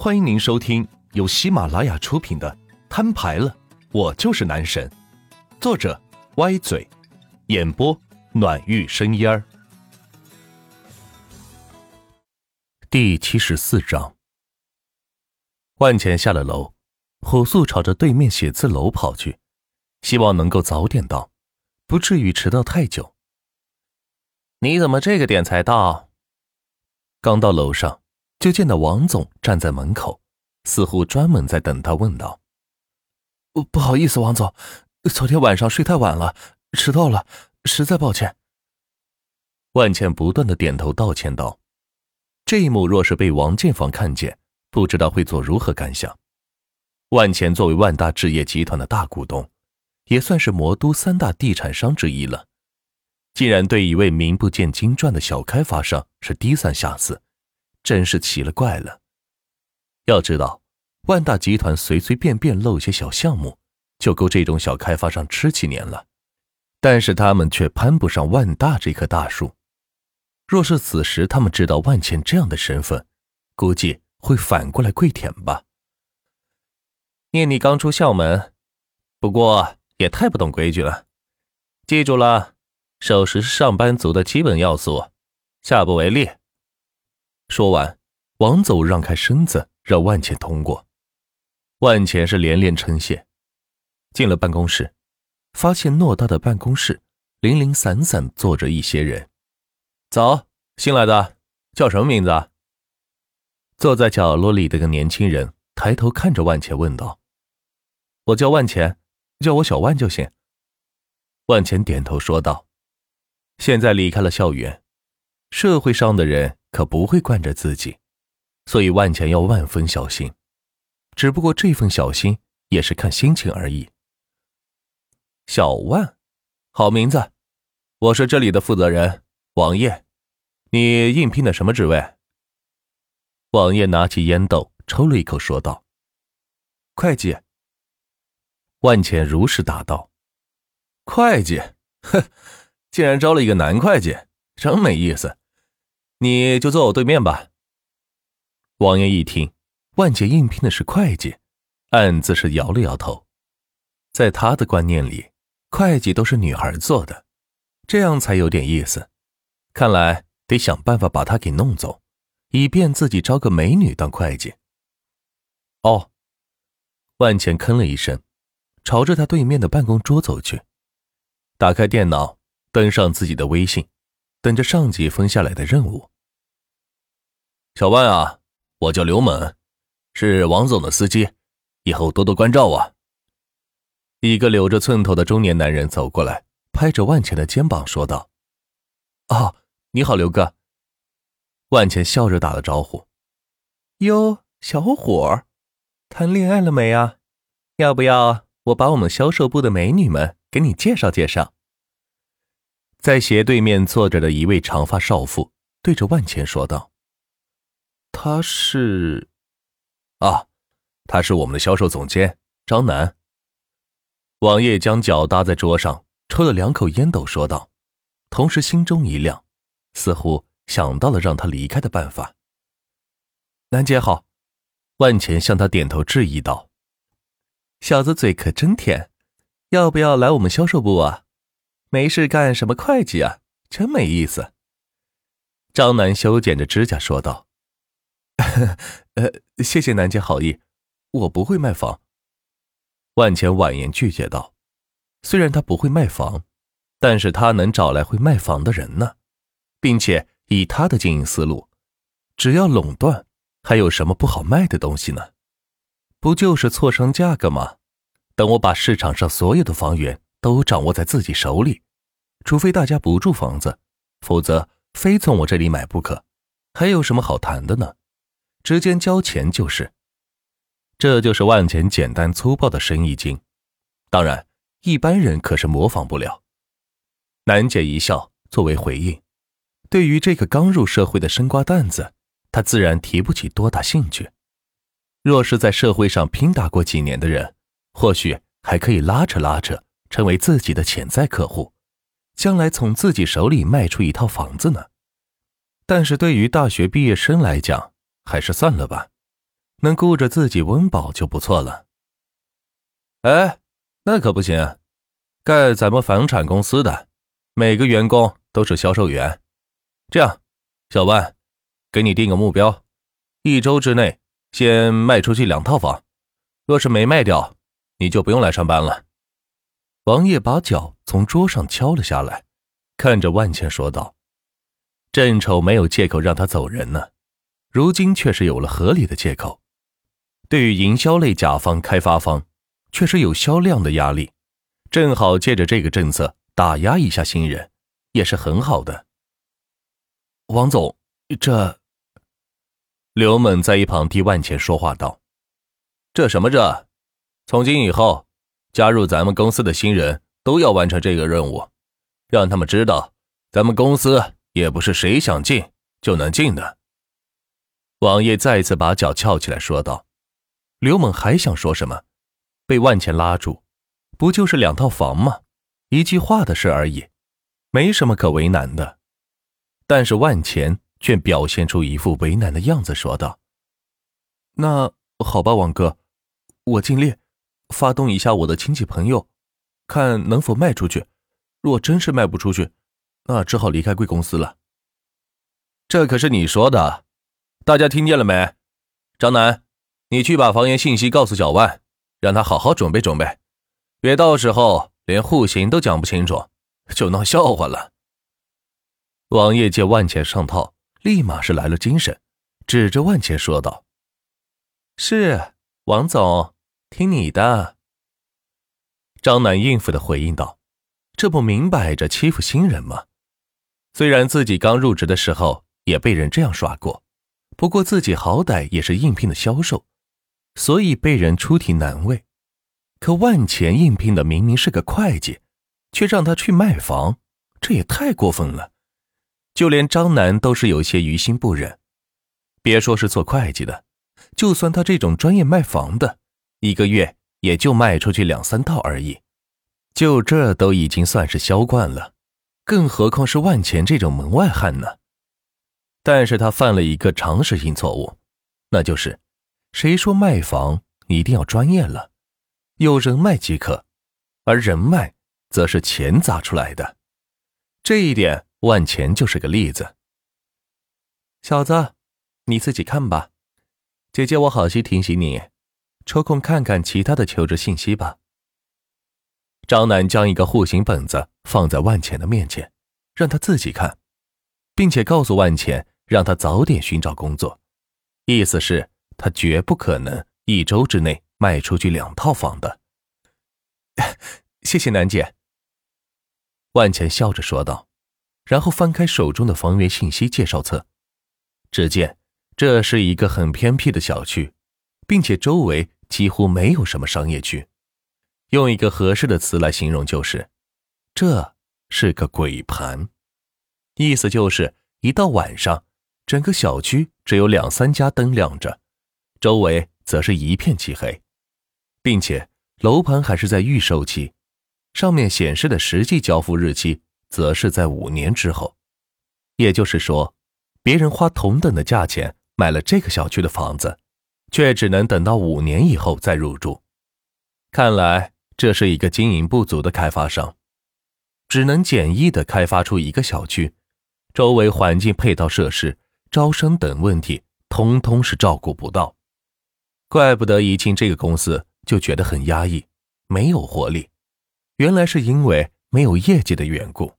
欢迎您收听由喜马拉雅出品的《摊牌了，我就是男神》，作者歪嘴，演播暖玉生烟儿。第七十四章，万钱下了楼，火速朝着对面写字楼跑去，希望能够早点到，不至于迟到太久。你怎么这个点才到？刚到楼上。就见到王总站在门口，似乎专门在等他，问道：“不好意思，王总，昨天晚上睡太晚了，迟到了，实在抱歉。”万茜不断的点头道歉道：“这一幕若是被王建房看见，不知道会做如何感想。”万茜作为万大置业集团的大股东，也算是魔都三大地产商之一了，竟然对一位名不见经传的小开发商是低三下四。真是奇了怪了。要知道，万大集团随随便便漏些小项目，就够这种小开发商吃几年了。但是他们却攀不上万大这棵大树。若是此时他们知道万茜这样的身份，估计会反过来跪舔吧。念你刚出校门，不过也太不懂规矩了。记住了，守时是上班族的基本要素，下不为例。说完，王总让开身子，让万茜通过。万茜是连连称谢。进了办公室，发现偌大的办公室零零散散坐着一些人。早，新来的，叫什么名字？坐在角落里的个年轻人抬头看着万茜问道：“我叫万钱，叫我小万就行。”万钱点头说道：“现在离开了校园，社会上的人。”可不会惯着自己，所以万钱要万分小心。只不过这份小心也是看心情而已。小万，好名字。我是这里的负责人王爷，你应聘的什么职位？王爷拿起烟斗抽了一口，说道：“会计。”万钱如实答道：“会计，哼，竟然招了一个男会计，真没意思。”你就坐我对面吧。王爷一听，万姐应聘的是会计，暗自是摇了摇头。在他的观念里，会计都是女孩做的，这样才有点意思。看来得想办法把他给弄走，以便自己招个美女当会计。哦，万钱吭了一声，朝着他对面的办公桌走去，打开电脑，登上自己的微信。等着上级分下来的任务。小万啊，我叫刘猛，是王总的司机，以后多多关照啊。一个留着寸头的中年男人走过来，拍着万钱的肩膀说道：“哦，你好，刘哥。”万钱笑着打了招呼：“哟，小伙，谈恋爱了没啊？要不要我把我们销售部的美女们给你介绍介绍？”在斜对面坐着的一位长发少妇对着万钱说道：“他是，啊，他是我们的销售总监张楠。”王爷将脚搭在桌上，抽了两口烟斗，说道，同时心中一亮，似乎想到了让他离开的办法。南姐好，万钱向他点头致意道：“小子嘴可真甜，要不要来我们销售部啊？”没事干什么会计啊？真没意思。张楠修剪着指甲说道：“ 呃，谢谢南姐好意，我不会卖房。”万钱婉言拒绝道：“虽然他不会卖房，但是他能找来会卖房的人呢，并且以他的经营思路，只要垄断，还有什么不好卖的东西呢？不就是错商价格吗？等我把市场上所有的房源。”都掌握在自己手里，除非大家不住房子，否则非从我这里买不可。还有什么好谈的呢？直接交钱就是。这就是万钱简单粗暴的生意经，当然一般人可是模仿不了。楠姐一笑作为回应，对于这个刚入社会的生瓜蛋子，她自然提不起多大兴趣。若是在社会上拼打过几年的人，或许还可以拉扯拉扯。成为自己的潜在客户，将来从自己手里卖出一套房子呢。但是对于大学毕业生来讲，还是算了吧。能顾着自己温饱就不错了。哎，那可不行，盖咱们房产公司的，每个员工都是销售员。这样，小万，给你定个目标，一周之内先卖出去两套房，若是没卖掉，你就不用来上班了。王爷把脚从桌上敲了下来，看着万茜说道：“正愁没有借口让他走人呢，如今却是有了合理的借口。对于营销类甲方、开发方，确实有销量的压力，正好借着这个政策打压一下新人，也是很好的。”王总，这……刘猛在一旁替万茜说话道：“这什么这？从今以后。”加入咱们公司的新人都要完成这个任务，让他们知道，咱们公司也不是谁想进就能进的。王爷再次把脚翘起来说道：“刘猛还想说什么，被万钱拉住。不就是两套房吗？一句话的事而已，没什么可为难的。”但是万钱却表现出一副为难的样子，说道：“那好吧，王哥，我尽力。”发动一下我的亲戚朋友，看能否卖出去。若真是卖不出去，那只好离开贵公司了。这可是你说的，大家听见了没？张楠，你去把房源信息告诉小万，让他好好准备准备，别到时候连户型都讲不清楚，就闹笑话了。王爷见万钱上套，立马是来了精神，指着万钱说道：“是王总。”听你的，张楠应付的回应道：“这不明摆着欺负新人吗？虽然自己刚入职的时候也被人这样耍过，不过自己好歹也是应聘的销售，所以被人出题难为。可万钱应聘的明明是个会计，却让他去卖房，这也太过分了。就连张楠都是有些于心不忍。别说是做会计的，就算他这种专业卖房的。”一个月也就卖出去两三套而已，就这都已经算是销冠了，更何况是万钱这种门外汉呢？但是他犯了一个常识性错误，那就是，谁说卖房一定要专业了，有人脉即可，而人脉则是钱砸出来的，这一点万钱就是个例子。小子，你自己看吧，姐姐我好心提醒你。抽空看看其他的求职信息吧。张楠将一个户型本子放在万钱的面前，让他自己看，并且告诉万钱，让他早点寻找工作，意思是，他绝不可能一周之内卖出去两套房的。谢谢楠姐。万钱笑着说道，然后翻开手中的房源信息介绍册，只见这是一个很偏僻的小区，并且周围。几乎没有什么商业区，用一个合适的词来形容就是，这是个鬼盘，意思就是一到晚上，整个小区只有两三家灯亮着，周围则是一片漆黑，并且楼盘还是在预售期，上面显示的实际交付日期则是在五年之后，也就是说，别人花同等的价钱买了这个小区的房子。却只能等到五年以后再入住，看来这是一个经营不足的开发商，只能简易的开发出一个小区，周围环境、配套设施、招生等问题，通通是照顾不到。怪不得一进这个公司就觉得很压抑，没有活力，原来是因为没有业绩的缘故。